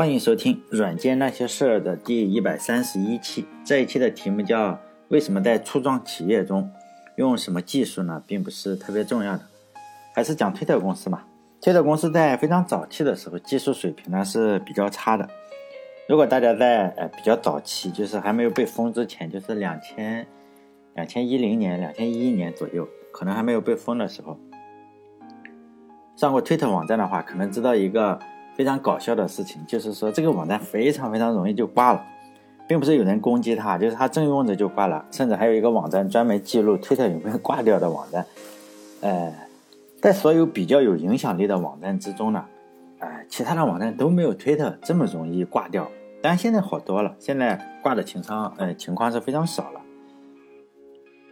欢迎收听《软件那些事儿》的第一百三十一期。这一期的题目叫“为什么在初创企业中用什么技术呢？并不是特别重要的。”还是讲推特公司嘛。推特公司在非常早期的时候，技术水平呢是比较差的。如果大家在呃比较早期，就是还没有被封之前，就是两千两千一零年、两千一一年左右，可能还没有被封的时候，上过推特网站的话，可能知道一个。非常搞笑的事情，就是说这个网站非常非常容易就挂了，并不是有人攻击它，就是它正用着就挂了。甚至还有一个网站专门记录推特有没有挂掉的网站。呃，在所有比较有影响力的网站之中呢，呃，其他的网站都没有推特这么容易挂掉。但现在好多了，现在挂的情商呃情况是非常少了。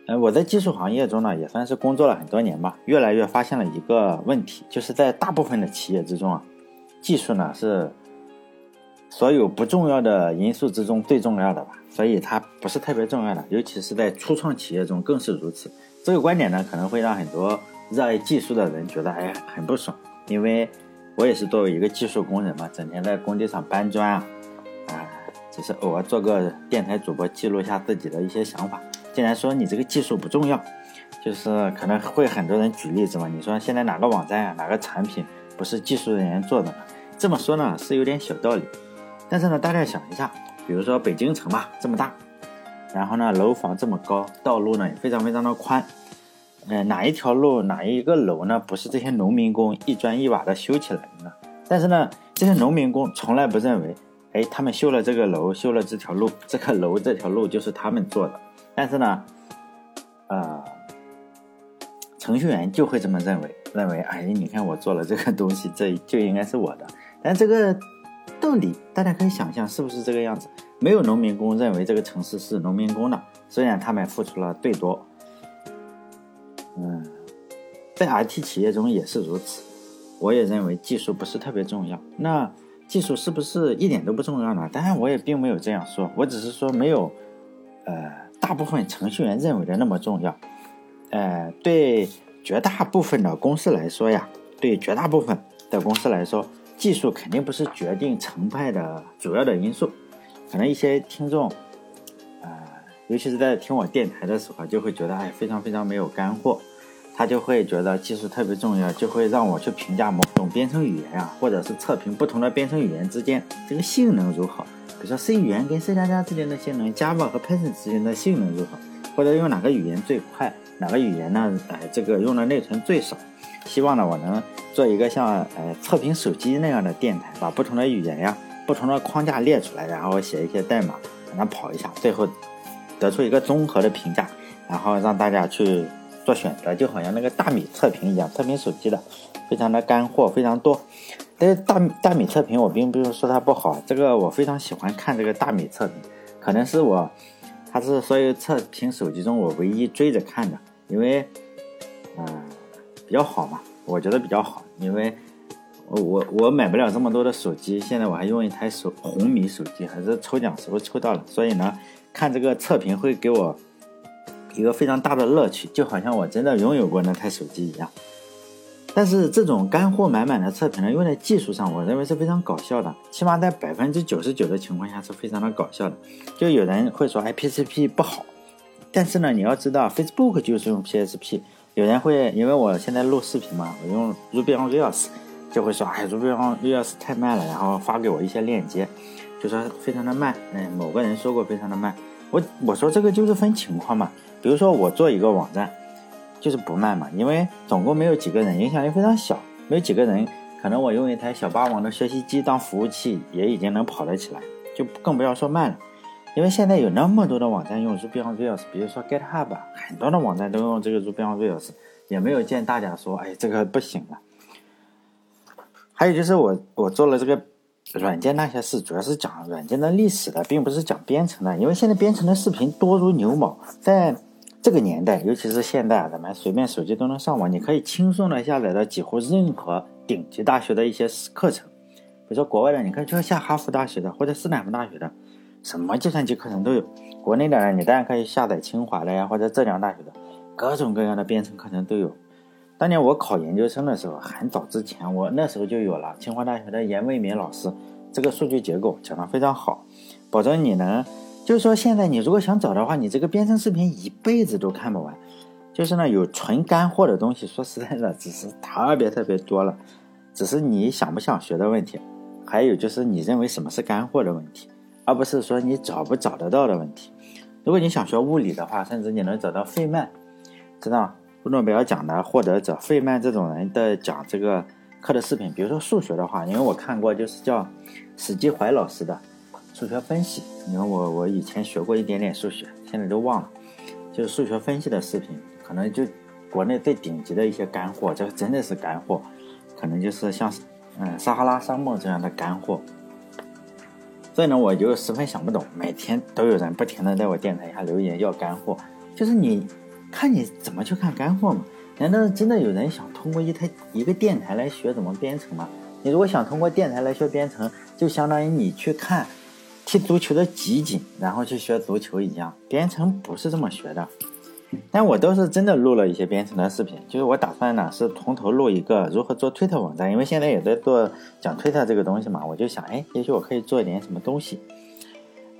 呃，我在技术行业中呢，也算是工作了很多年吧，越来越发现了一个问题，就是在大部分的企业之中啊。技术呢是所有不重要的因素之中最重要的吧，所以它不是特别重要的，尤其是在初创企业中更是如此。这个观点呢可能会让很多热爱技术的人觉得哎很不爽，因为我也是作为一个技术工人嘛，整天在工地上搬砖啊，啊，只是偶尔做个电台主播记录一下自己的一些想法。竟然说你这个技术不重要，就是可能会很多人举例子嘛，你说现在哪个网站啊，哪个产品？不是技术人员做的呢，这么说呢是有点小道理，但是呢，大家想一下，比如说北京城吧，这么大，然后呢，楼房这么高，道路呢也非常非常的宽，呃，哪一条路哪一个楼呢，不是这些农民工一砖一瓦的修起来的呢？但是呢，这些农民工从来不认为，哎，他们修了这个楼，修了这条路，这个楼这条路就是他们做的，但是呢，呃。程序员就会这么认为，认为，哎，你看我做了这个东西，这就应该是我的。但这个道理，大家可以想象是不是这个样子？没有农民工认为这个城市是农民工的，虽然他们付出了最多。嗯，在 IT 企业中也是如此。我也认为技术不是特别重要。那技术是不是一点都不重要呢？当然，我也并没有这样说，我只是说没有，呃，大部分程序员认为的那么重要。呃，对绝大部分的公司来说呀，对绝大部分的公司来说，技术肯定不是决定成败的主要的因素。可能一些听众，呃，尤其是在听我电台的时候，就会觉得哎，非常非常没有干货。他就会觉得技术特别重要，就会让我去评价某种编程语言啊，或者是测评不同的编程语言之间这个性能如何。比如说 C 语言跟 C 加加之间的性能，Java 和 Python 之间的性能如何，或者用哪个语言最快。哪个语言呢？哎，这个用的内存最少。希望呢，我能做一个像呃测评手机那样的电台，把不同的语言呀、不同的框架列出来，然后写一些代码，让它跑一下，最后得出一个综合的评价，然后让大家去做选择，就好像那个大米测评一样，测评手机的，非常的干货，非常多。但是大大米测评，我并不是说它不好，这个我非常喜欢看这个大米测评，可能是我，它是所有测评手机中我唯一追着看的。因为，嗯，比较好嘛，我觉得比较好。因为，我我我买不了这么多的手机，现在我还用一台手红米手机，还是抽奖时候抽到了，所以呢，看这个测评会给我一个非常大的乐趣，就好像我真的拥有过那台手机一样。但是这种干货满满的测评呢，用在技术上，我认为是非常搞笑的，起码在百分之九十九的情况下是非常的搞笑的。就有人会说，哎，PCP 不好。但是呢，你要知道，Facebook 就是用 PSP。有人会因为我现在录视频嘛，我用 Ruby on Rails，就会说，哎，Ruby on Rails 太慢了，然后发给我一些链接，就说非常的慢。嗯，某个人说过非常的慢。我我说这个就是分情况嘛。比如说我做一个网站，就是不慢嘛，因为总共没有几个人，影响力非常小，没有几个人，可能我用一台小霸王的学习机当服务器，也已经能跑得起来，就更不要说慢了。因为现在有那么多的网站用 Ruby on Rails，比如说 GitHub，很多的网站都用这个 Ruby on Rails，也没有见大家说，哎，这个不行了。还有就是我我做了这个软件那些事，主要是讲软件的历史的，并不是讲编程的。因为现在编程的视频多如牛毛，在这个年代，尤其是现在，咱们随便手机都能上网，你可以轻松的下载到几乎任何顶级大学的一些课程，比如说国外的，你可以去下哈佛大学的或者斯坦福大学的。什么计算机课程都有，国内的呢你当然可以下载清华的呀，或者浙江大学的，各种各样的编程课程都有。当年我考研究生的时候，很早之前，我那时候就有了清华大学的严卫民老师这个数据结构讲得非常好，保证你能，就是说现在你如果想找的话，你这个编程视频一辈子都看不完。就是呢，有纯干货的东西，说实在的，只是特别特别多了，只是你想不想学的问题。还有就是你认为什么是干货的问题，而不是说你找不找得到的问题。如果你想学物理的话，甚至你能找到费曼，知道诺贝尔奖的获得者费曼这种人的讲这个课的视频。比如说数学的话，因为我看过，就是叫史基怀老师的数学分析。因为我我以前学过一点点数学，现在都忘了，就是数学分析的视频，可能就国内最顶级的一些干货，这个真的是干货，可能就是像嗯撒哈拉沙漠这样的干货。所以呢，我就十分想不懂，每天都有人不停的在我电台下留言要干货，就是你看你怎么去看干货嘛？难道真的有人想通过一台一个电台来学怎么编程吗？你如果想通过电台来学编程，就相当于你去看踢足球的集锦，然后去学足球一样，编程不是这么学的。但我都是真的录了一些编程的视频，就是我打算呢是从头录一个如何做推特网站，因为现在也在做讲推特这个东西嘛，我就想，哎，也许我可以做一点什么东西，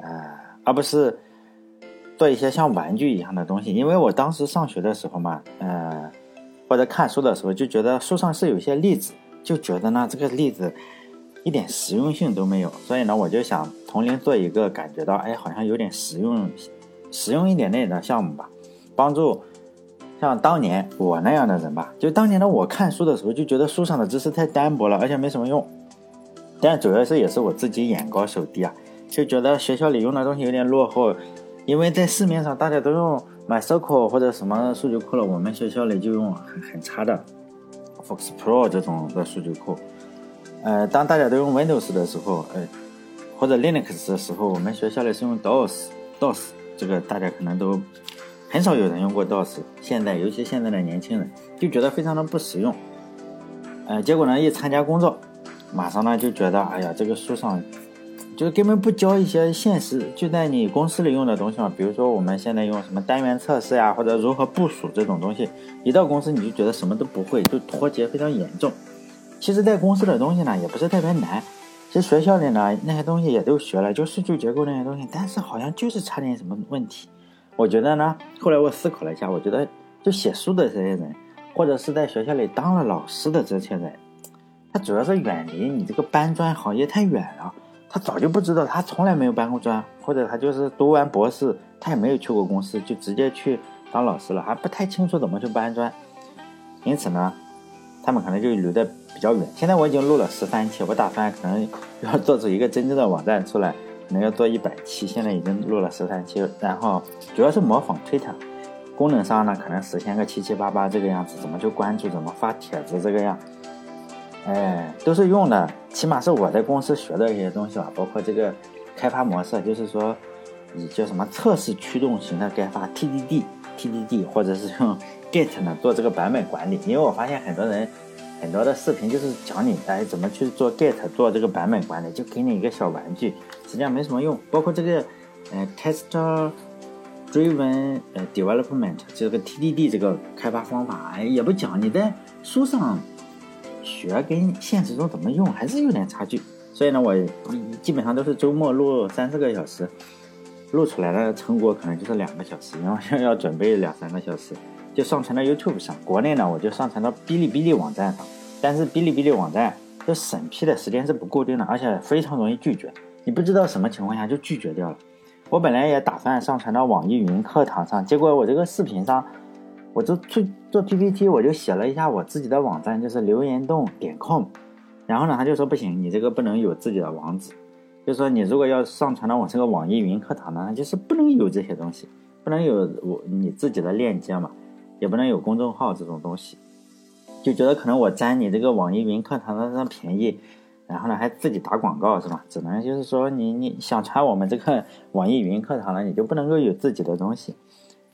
呃，而不是做一些像玩具一样的东西，因为我当时上学的时候嘛，呃，或者看书的时候就觉得书上是有些例子，就觉得呢这个例子一点实用性都没有，所以呢我就想从零做一个感觉到，哎，好像有点实用、实用一点点的项目吧。帮助像当年我那样的人吧，就当年的我看书的时候就觉得书上的知识太单薄了，而且没什么用。但主要是也是我自己眼高手低啊，就觉得学校里用的东西有点落后，因为在市面上大家都用 MySQL 或者什么数据库了，我们学校里就用很很差的 Fox Pro 这种的数据库。呃，当大家都用 Windows 的时候，呃，或者 Linux 的时候，我们学校里是用 DOS，DOS 这个大家可能都。很少有人用过 DOS，现在尤其现在的年轻人就觉得非常的不实用。呃，结果呢，一参加工作，马上呢就觉得，哎呀，这个书上就根本不教一些现实就在你公司里用的东西嘛。比如说我们现在用什么单元测试呀，或者如何部署这种东西，一到公司你就觉得什么都不会，就脱节非常严重。其实，在公司的东西呢，也不是特别难。其实学校里呢，那些东西也都学了，就数据结构那些东西，但是好像就是差点什么问题。我觉得呢，后来我思考了一下，我觉得就写书的这些人，或者是在学校里当了老师的这些人，他主要是远离你这个搬砖行业太远了。他早就不知道，他从来没有搬过砖，或者他就是读完博士，他也没有去过公司，就直接去当老师了，还不太清楚怎么去搬砖。因此呢，他们可能就离得比较远。现在我已经录了十三期，我打算可能要做出一个真正的网站出来。能要做一百期，现在已经录了十三期，然后主要是模仿 Twitter，功能上呢可能实现个七七八八这个样子，怎么就关注，怎么发帖子这个样，哎，都是用的，起码是我在公司学的一些东西吧，包括这个开发模式，就是说以叫什么测试驱动型的开发 TDD，TDD 或者是用 Git 呢做这个版本管理，因为我发现很多人。很多的视频就是讲你哎怎么去做 Git 做这个版本管理，就给你一个小玩具，实际上没什么用。包括这个呃 Tester Driven 呃 Development 这个 TDD 这个开发方法，哎也不讲，你在书上学跟现实中怎么用还是有点差距。所以呢，我基本上都是周末录三四个小时，录出来的成果可能就是两个小时，然后要准备两三个小时。就上传到 YouTube 上，国内呢我就上传到哔哩哔哩网站上，但是哔哩哔哩网站这审批的时间是不固定的，而且非常容易拒绝，你不知道什么情况下就拒绝掉了。我本来也打算上传到网易云课堂上，结果我这个视频上，我就做做 PPT，我就写了一下我自己的网站，就是留言洞点 com，然后呢他就说不行，你这个不能有自己的网址，就说你如果要上传到我这个网易云课堂呢，就是不能有这些东西，不能有我你自己的链接嘛。也不能有公众号这种东西，就觉得可能我占你这个网易云课堂的那便宜，然后呢还自己打广告是吧？只能就是说你你想传我们这个 网易云课堂了，你就不能够有自己的东西，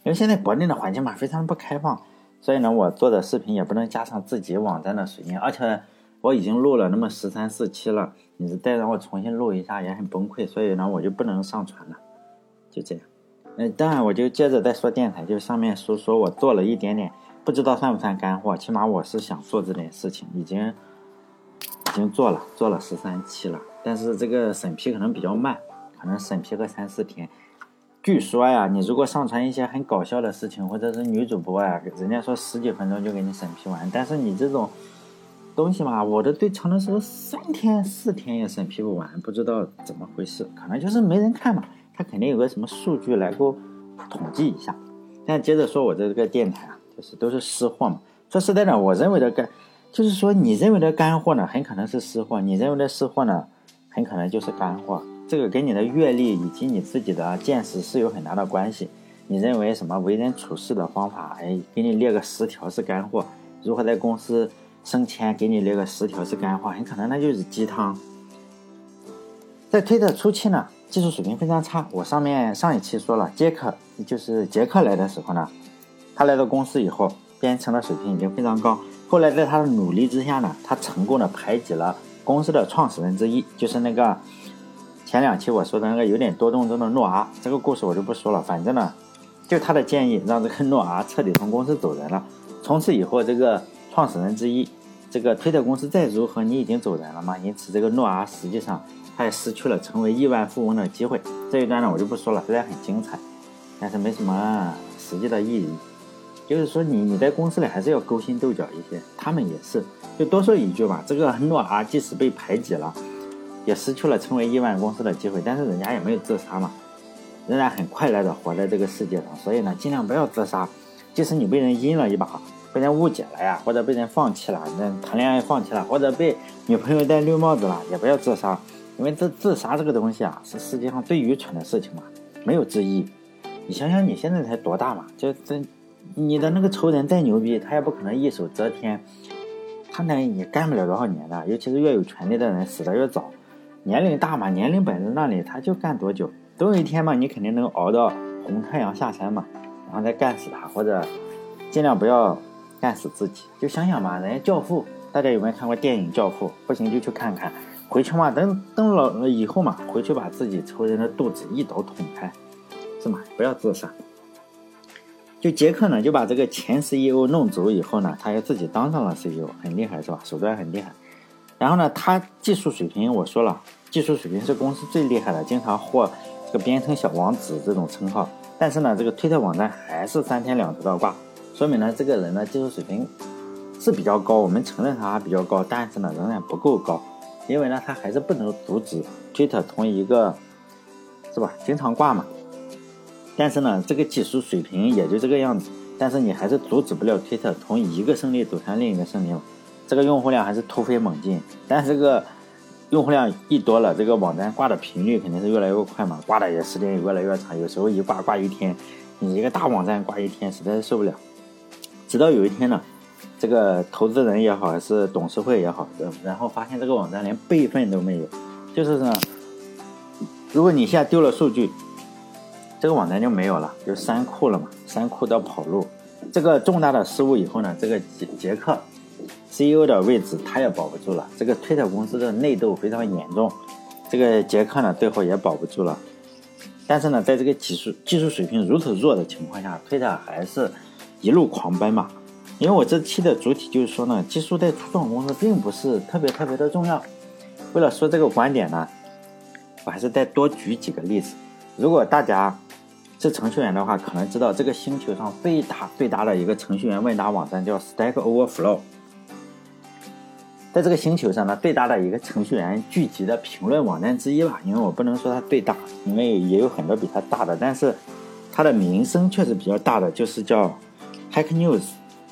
因为现在国内的环境嘛非常不开放，所以呢我做的视频也不能加上自己网站的水印，而且我已经录了那么十三四期了，你再让我重新录一下也很崩溃，所以呢我就不能上传了，就这样。嗯，当然，我就接着再说电台，就上面说说我做了一点点，不知道算不算干货，起码我是想做这件事情，已经已经做了，做了十三期了，但是这个审批可能比较慢，可能审批个三四天。据说呀，你如果上传一些很搞笑的事情，或者是女主播呀，人家说十几分钟就给你审批完，但是你这种东西嘛，我的最长的时候三天四天也审批不完，不知道怎么回事，可能就是没人看嘛，他肯定有个什么数据来给我统计一下。但接着说我的这个电台啊，就是都是私货嘛。说实在的，我认为的干，就是说你认为的干货呢，很可能是私货；你认为的私货呢，很可能就是干货。这个跟你的阅历以及你自己的见识是有很大的关系。你认为什么为人处事的方法？哎，给你列个十条是干货。如何在公司升迁？给你列个十条是干货，很可能那就是鸡汤。在推特初期呢，技术水平非常差。我上面上一期说了，杰克就是杰克来的时候呢，他来到公司以后，编程的水平已经非常高。后来在他的努力之下呢，他成功的排挤了公司的创始人之一，就是那个。前两期我说的那个有点多动症的诺阿，这个故事我就不说了。反正呢，就他的建议，让这个诺阿彻底从公司走人了。从此以后，这个创始人之一，这个推特公司再如何，你已经走人了嘛。因此，这个诺阿实际上他也失去了成为亿万富翁的机会。这一段呢，我就不说了，虽然很精彩，但是没什么实际的意义。就是说，你你在公司里还是要勾心斗角一些。他们也是，就多说一句吧，这个诺阿即使被排挤了。也失去了成为亿万公司的机会，但是人家也没有自杀嘛，仍然很快乐的活在这个世界上。所以呢，尽量不要自杀。即使你被人阴了一把，被人误解了呀，或者被人放弃了，那谈恋爱放弃了，或者被女朋友戴绿帽子了，也不要自杀。因为这自杀这个东西啊，是世界上最愚蠢的事情嘛，没有之一。你想想，你现在才多大嘛？就这，你的那个仇人再牛逼，他也不可能一手遮天，他那也干不了多少年的。尤其是越有权力的人，死的越早。年龄大嘛，年龄摆在那里，他就干多久？总有一天嘛，你肯定能熬到红太阳下山嘛，然后再干死他，或者尽量不要干死自己。就想想嘛，人家教父，大家有没有看过电影《教父》？不行就去看看。回去嘛，等等老了以后嘛，回去把自己仇人的肚子一刀捅开，是吗？不要自杀。就杰克呢，就把这个前 CEO 弄走以后呢，他又自己当上了 CEO，很厉害是吧？手段很厉害。然后呢，他技术水平我说了，技术水平是公司最厉害的，经常获这个编程小王子这种称号。但是呢，这个推特网站还是三天两头的挂，说明呢，这个人呢技术水平是比较高，我们承认他比较高，但是呢仍然不够高，因为呢他还是不能阻止推特从一个是吧经常挂嘛。但是呢，这个技术水平也就这个样子，但是你还是阻止不了推特从一个胜利走向另一个胜利。这个用户量还是突飞猛进，但是这个用户量一多了，这个网站挂的频率肯定是越来越快嘛，挂的也时间也越来越长，有时候一挂挂一天，你一个大网站挂一天实在是受不了。直到有一天呢，这个投资人也好，还是董事会也好，然后发现这个网站连备份都没有，就是呢，如果你现在丢了数据，这个网站就没有了，就删库了嘛，删库到跑路。这个重大的失误以后呢，这个杰杰克。CEO 的位置他也保不住了，这个推特公司的内斗非常严重，这个杰克呢最后也保不住了。但是呢，在这个技术技术水平如此弱的情况下，推特还是一路狂奔嘛。因为我这期的主体就是说呢，技术在初创公司并不是特别特别的重要。为了说这个观点呢，我还是再多举几个例子。如果大家是程序员的话，可能知道这个星球上最大最大的一个程序员问答网站叫 Stack Overflow。在这个星球上呢，最大的一个程序员聚集的评论网站之一吧，因为我不能说它最大，因为也有很多比它大的，但是它的名声确实比较大的，就是叫 Hack News，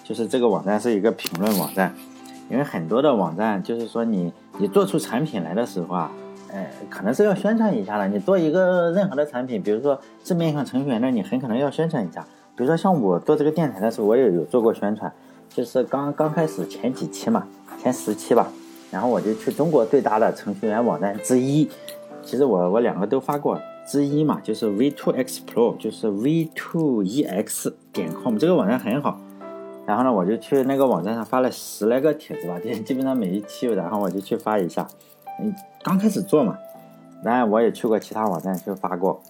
就是这个网站是一个评论网站。因为很多的网站，就是说你你做出产品来的时候啊，呃，可能是要宣传一下的。你做一个任何的产品，比如说是面向程序员的，你很可能要宣传一下。比如说像我做这个电台的时候，我也有做过宣传，就是刚刚开始前几期嘛。前十期吧，然后我就去中国最大的程序员网站之一，其实我我两个都发过之一嘛，就是 V2Explore，就是 V2EX 点 com 这个网站很好。然后呢，我就去那个网站上发了十来个帖子吧，就基本上每一期，然后我就去发一下。嗯，刚开始做嘛，当然我也去过其他网站去发过，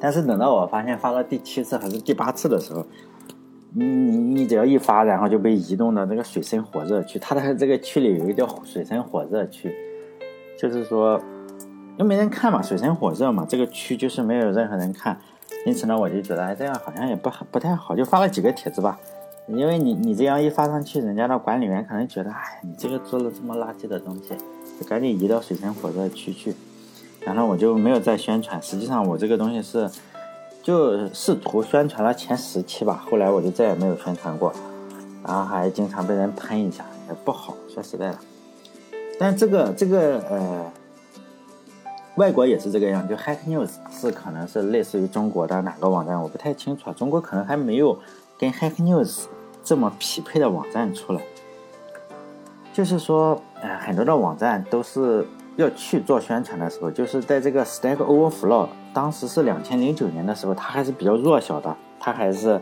但是等到我发现发到第七次还是第八次的时候。你你你只要一发，然后就被移动到那个水深火热区。它的这个区里有一个叫水深火热区，就是说又没人看嘛，水深火热嘛，这个区就是没有任何人看，因此呢，我就觉得哎，这样好像也不不太好，就发了几个帖子吧。因为你你这样一发上去，人家的管理员可能觉得，哎，你这个做了这么垃圾的东西，就赶紧移到水深火热区去。然后我就没有再宣传。实际上我这个东西是就试图宣传了前十期吧，后来我就再也没有宣传过。然后还经常被人喷一下，也不好。说实在的，但这个这个呃，外国也是这个样，就 Hack News 是可能是类似于中国的哪个网站，我不太清楚。中国可能还没有跟 Hack News。这么匹配的网站出来，就是说，呃，很多的网站都是要去做宣传的时候，就是在这个 Stack Overflow 当时是两千零九年的时候，它还是比较弱小的，它还是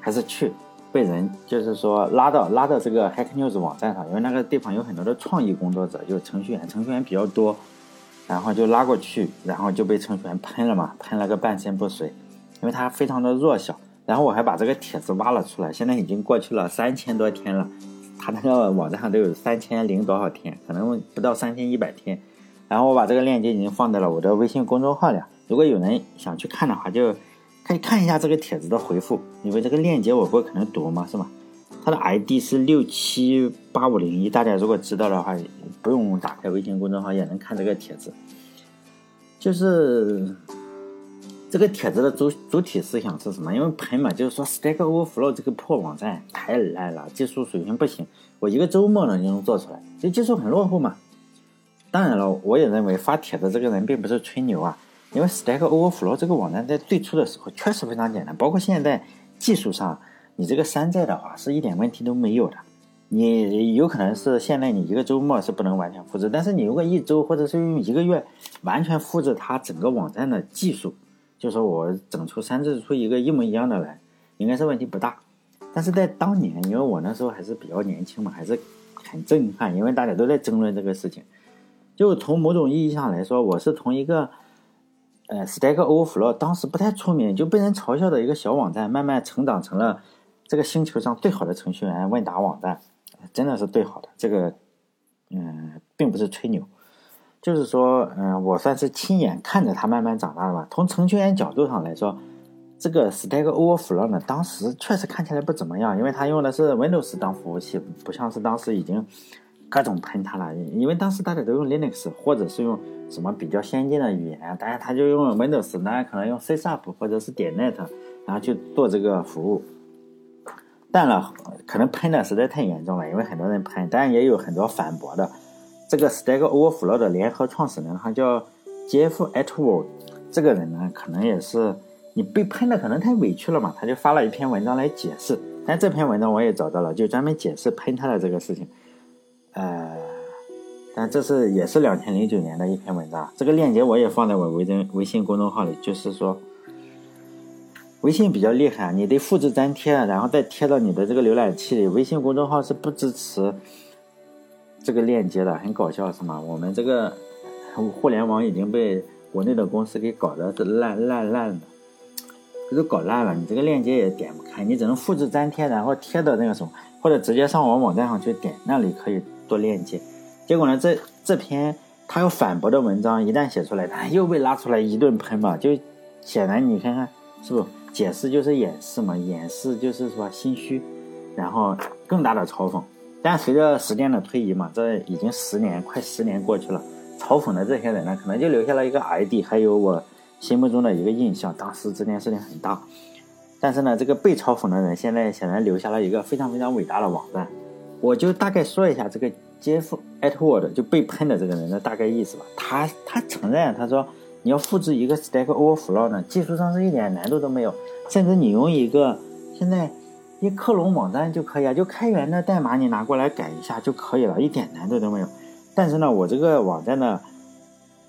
还是去被人就是说拉到拉到这个 Hack News 网站上，因为那个地方有很多的创意工作者，就程序员，程序员比较多，然后就拉过去，然后就被程序员喷了嘛，喷了个半身不遂，因为它非常的弱小。然后我还把这个帖子挖了出来，现在已经过去了三千多天了，他那个网站上都有三千零多少天，可能不到三千一百天。然后我把这个链接已经放在了我的微信公众号里，如果有人想去看的话，就可以看一下这个帖子的回复，因为这个链接我不可能读嘛，是吧？它的 ID 是六七八五零一，大家如果知道的话，不用打开微信公众号也能看这个帖子，就是。这个帖子的主主体思想是什么？因为喷嘛，就是说 Stack Overflow 这个破网站太烂了，技术水平不行。我一个周末呢就能做出来，这技术很落后嘛。当然了，我也认为发帖子这个人并不是吹牛啊，因为 Stack Overflow 这个网站在最初的时候确实非常简单，包括现在技术上，你这个山寨的话是一点问题都没有的。你有可能是现在你一个周末是不能完全复制，但是你如果一周或者是用一个月完全复制它整个网站的技术。就说我整出三制出一个一模一样的来，应该是问题不大。但是在当年，因为我那时候还是比较年轻嘛，还是很震撼，因为大家都在争论这个事情。就从某种意义上来说，我是从一个呃 Stack Overflow 当时不太出名，就被人嘲笑的一个小网站，慢慢成长成了这个星球上最好的程序员问答网站，真的是最好的。这个嗯，并不是吹牛。就是说，嗯，我算是亲眼看着它慢慢长大的吧。从程序员角度上来说，这个 Stack Overflow 呢，当时确实看起来不怎么样，因为它用的是 Windows 当服务器，不像是当时已经各种喷它了。因为当时大家都用 Linux 或者是用什么比较先进的语言，当然他就用 Windows，当然可能用 C# 或者是点 Net，然后去做这个服务。但了，可能喷的实在太严重了，因为很多人喷，当然也有很多反驳的。这个 Stack Overflow 的联合创始人，他叫 Jeff Atwood。这个人呢，可能也是你被喷的可能太委屈了嘛，他就发了一篇文章来解释。但这篇文章我也找到了，就专门解释喷他的这个事情。呃，但这是也是两千零九年的一篇文章，这个链接我也放在我微信微信公众号里。就是说，微信比较厉害，你得复制粘贴，然后再贴到你的这个浏览器里。微信公众号是不支持。这个链接的很搞笑是吗？我们这个互联网已经被国内的公司给搞得是烂烂烂的，都搞烂了。你这个链接也点不开，你只能复制粘贴，然后贴到那个什么，或者直接上我网站上去点，那里可以做链接。结果呢，这这篇他要反驳的文章一旦写出来，他又被拉出来一顿喷嘛。就显然你看看是不解释就是掩饰嘛？掩饰就是说心虚，然后更大的嘲讽。但随着时间的推移嘛，这已经十年，快十年过去了。嘲讽的这些人呢，可能就留下了一个 ID，还有我心目中的一个印象。当时这件事情很大，但是呢，这个被嘲讽的人现在显然留下了一个非常非常伟大的网站。我就大概说一下这个 Jeff Atwood 就被喷的这个人的大概意思吧。他他承认，他说你要复制一个 Stack Overflow 呢，技术上是一点难度都没有，甚至你用一个现在。一克隆网站就可以啊，就开源的代码你拿过来改一下就可以了，一点难度都没有。但是呢，我这个网站的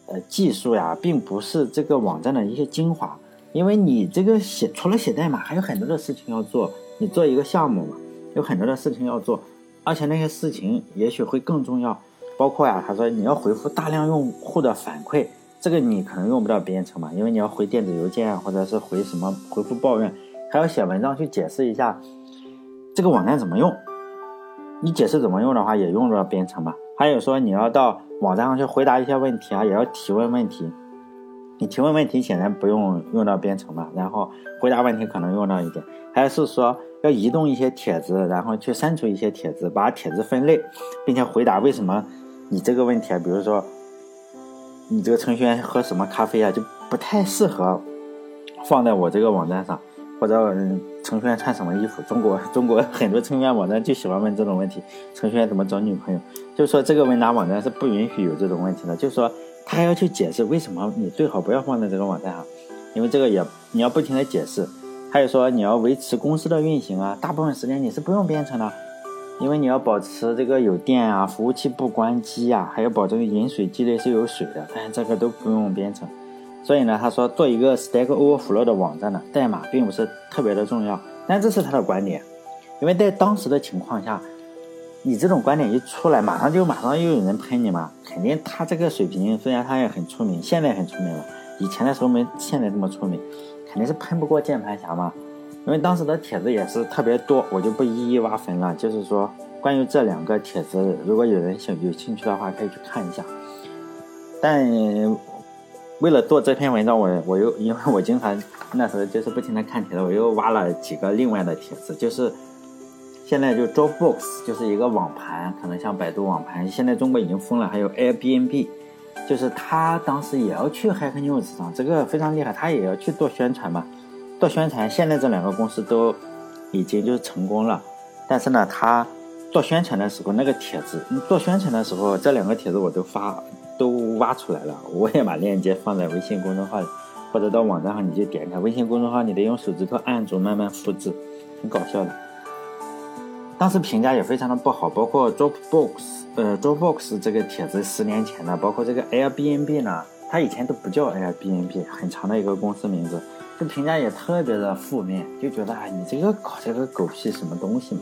呃技术呀，并不是这个网站的一些精华，因为你这个写除了写代码，还有很多的事情要做。你做一个项目嘛，有很多的事情要做，而且那些事情也许会更重要。包括呀，他说你要回复大量用户的反馈，这个你可能用不到编程嘛，因为你要回电子邮件啊，或者是回什么回复抱怨，还要写文章去解释一下。这个网站怎么用？你解释怎么用的话，也用不了编程吧？还有说你要到网站上去回答一些问题啊，也要提问问题。你提问问题显然不用用到编程吧，然后回答问题可能用到一点，还是说要移动一些帖子，然后去删除一些帖子，把帖子分类，并且回答为什么你这个问题啊，比如说你这个程序员喝什么咖啡啊，就不太适合放在我这个网站上，或者程序员穿什么衣服，中国 中国很多程序员网站就喜欢问这种问题，程序员怎么找女朋友，就是说这个问答网站是不允许有这种问题的，就是说。他还要去解释为什么你最好不要放在这个网站上，因为这个也你要不停的解释。还有说你要维持公司的运行啊，大部分时间你是不用编程的，因为你要保持这个有电啊，服务器不关机啊，还要保证饮水机内是有水的，但是这个都不用编程。所以呢，他说做一个 Stack Overflow 的网站呢，代码并不是特别的重要，但这是他的观点，因为在当时的情况下。你这种观点一出来，马上就马上又有人喷你嘛？肯定他这个水平，虽然他也很出名，现在很出名了，以前的时候没现在这么出名，肯定是喷不过键盘侠嘛。因为当时的帖子也是特别多，我就不一一挖坟了。就是说，关于这两个帖子，如果有人想有兴趣的话，可以去看一下。但为了做这篇文章，我我又因为我经常那时候就是不停的看帖子，我又挖了几个另外的帖子，就是。现在就 Dropbox 就是一个网盘，可能像百度网盘，现在中国已经封了。还有 Airbnb，就是他当时也要去 Hack News 上，这个非常厉害，他也要去做宣传嘛，做宣传。现在这两个公司都已经就是成功了，但是呢，他做宣传的时候那个帖子，做宣传的时候这两个帖子我都发都挖出来了，我也把链接放在微信公众号里，或者到网站上你就点开微信公众号，你得用手指头按住慢慢复制，很搞笑的。当时评价也非常的不好，包括 Dropbox，呃，Dropbox 这个帖子十年前的，包括这个 Airbnb 呢，它以前都不叫 Airbnb，很长的一个公司名字，这评价也特别的负面，就觉得啊，你这个搞这个狗屁什么东西嘛？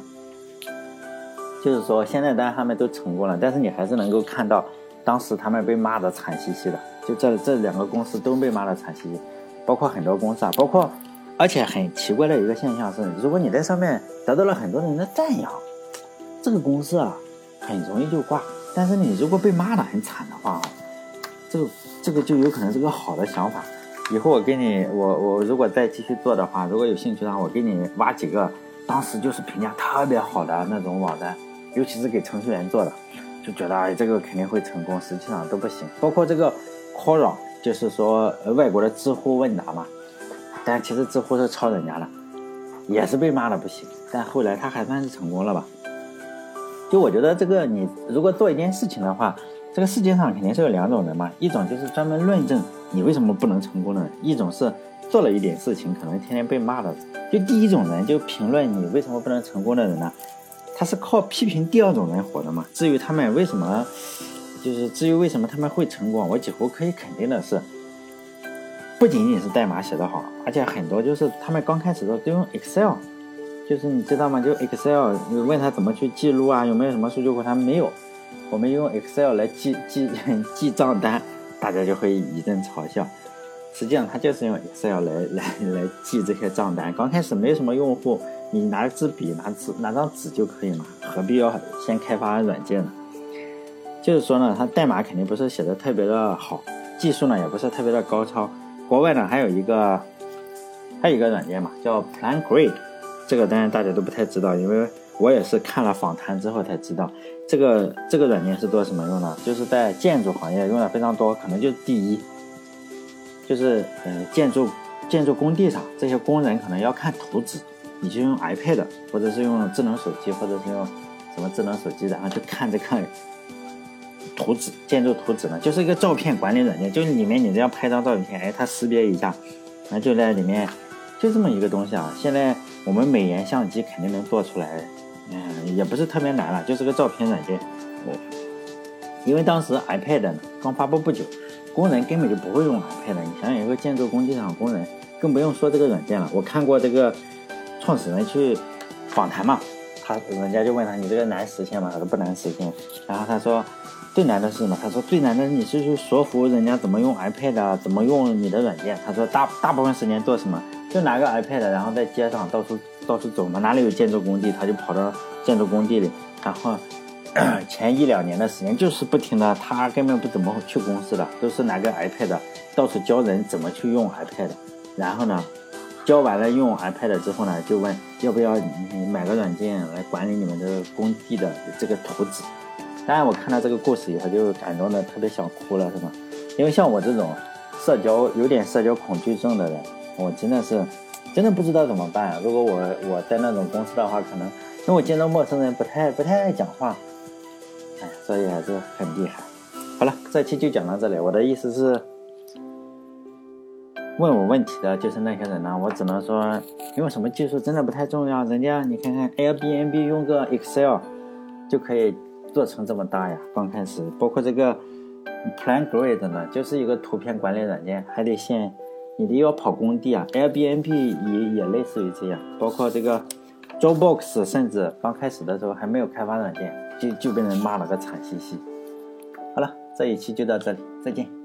就是说现在当然他们都成功了，但是你还是能够看到当时他们被骂的惨兮兮的，就这这两个公司都被骂的惨兮兮，包括很多公司啊，包括。而且很奇怪的一个现象是，如果你在上面得到了很多人的赞扬，这个公司啊很容易就挂。但是你如果被骂的很惨的话，这个这个就有可能是个好的想法。以后我给你，我我如果再继续做的话，如果有兴趣的话，我给你挖几个当时就是评价特别好的那种网站，尤其是给程序员做的，就觉得哎这个肯定会成功，实际上都不行。包括这个 Quora，就是说外国的知乎问答嘛。但其实知乎是抄人家的，也是被骂的不行。但后来他还算是成功了吧？就我觉得这个，你如果做一件事情的话，这个世界上肯定是有两种人嘛，一种就是专门论证你为什么不能成功的人，一种是做了一点事情可能天天被骂的。就第一种人就评论你为什么不能成功的人呢？他是靠批评第二种人活的嘛。至于他们为什么，就是至于为什么他们会成功，我几乎可以肯定的是。不仅仅是代码写得好，而且很多就是他们刚开始的都用 Excel，就是你知道吗？就 Excel，你问他怎么去记录啊，有没有什么数据库，他没有。我们用 Excel 来记记 记账单，大家就会一阵嘲笑。实际上他就是用 Excel 来来来记这些账单。刚开始没什么用户，你拿支笔、拿纸、拿张纸就可以嘛，何必要先开发软件呢？就是说呢，他代码肯定不是写的特别的好，技术呢也不是特别的高超。国外呢还有一个，还有一个软件嘛，叫 Plan Grid，这个当然大家都不太知道，因为我也是看了访谈之后才知道，这个这个软件是做什么用的？就是在建筑行业用的非常多，可能就是第一，就是呃建筑建筑工地上这些工人可能要看图纸，你就用 iPad 或者是用智能手机或者是用什么智能手机，然后去看这个。图纸建筑图纸呢，就是一个照片管理软件，就是里面你这样拍张照片，哎，它识别一下，那就在里面，就这么一个东西啊。现在我们美颜相机肯定能做出来，嗯，也不是特别难了，就是个照片软件。因为当时 iPad 刚发布不久，工人根本就不会用 iPad。你想想，一个建筑工地上工人，更不用说这个软件了。我看过这个创始人去访谈嘛，他人家就问他，你这个难实现吗？他说不难实现。然后他说。最难的是什么？他说最难的你是去说服人家怎么用 iPad，怎么用你的软件。他说大大部分时间做什么？就拿个 iPad，然后在街上到处到处走嘛，哪里有建筑工地，他就跑到建筑工地里，然后 前一两年的时间，就是不停的，他根本不怎么去公司的，都是拿个 iPad 到处教人怎么去用 iPad，然后呢，教完了用 iPad 之后呢，就问要不要你买个软件来管理你们这个工地的这个图纸。当然，我看到这个故事以后就感动的特别想哭了，是吧？因为像我这种社交有点社交恐惧症的人，我真的是真的不知道怎么办。如果我我在那种公司的话，可能因为我见到陌生人不太不太爱讲话，哎，所以还是很厉害。好了，这期就讲到这里。我的意思是，问我问题的就是那些人呢，我只能说，用什么技术真的不太重要。人家你看看 Airbnb 用个 Excel 就可以。做成这么大呀！刚开始，包括这个 PlanGrid 呢，就是一个图片管理软件，还得先你得要跑工地啊。Airbnb 也也类似于这样，包括这个 Dropbox，甚至刚开始的时候还没有开发软件，就就被人骂了个惨兮兮。好了，这一期就到这里，再见。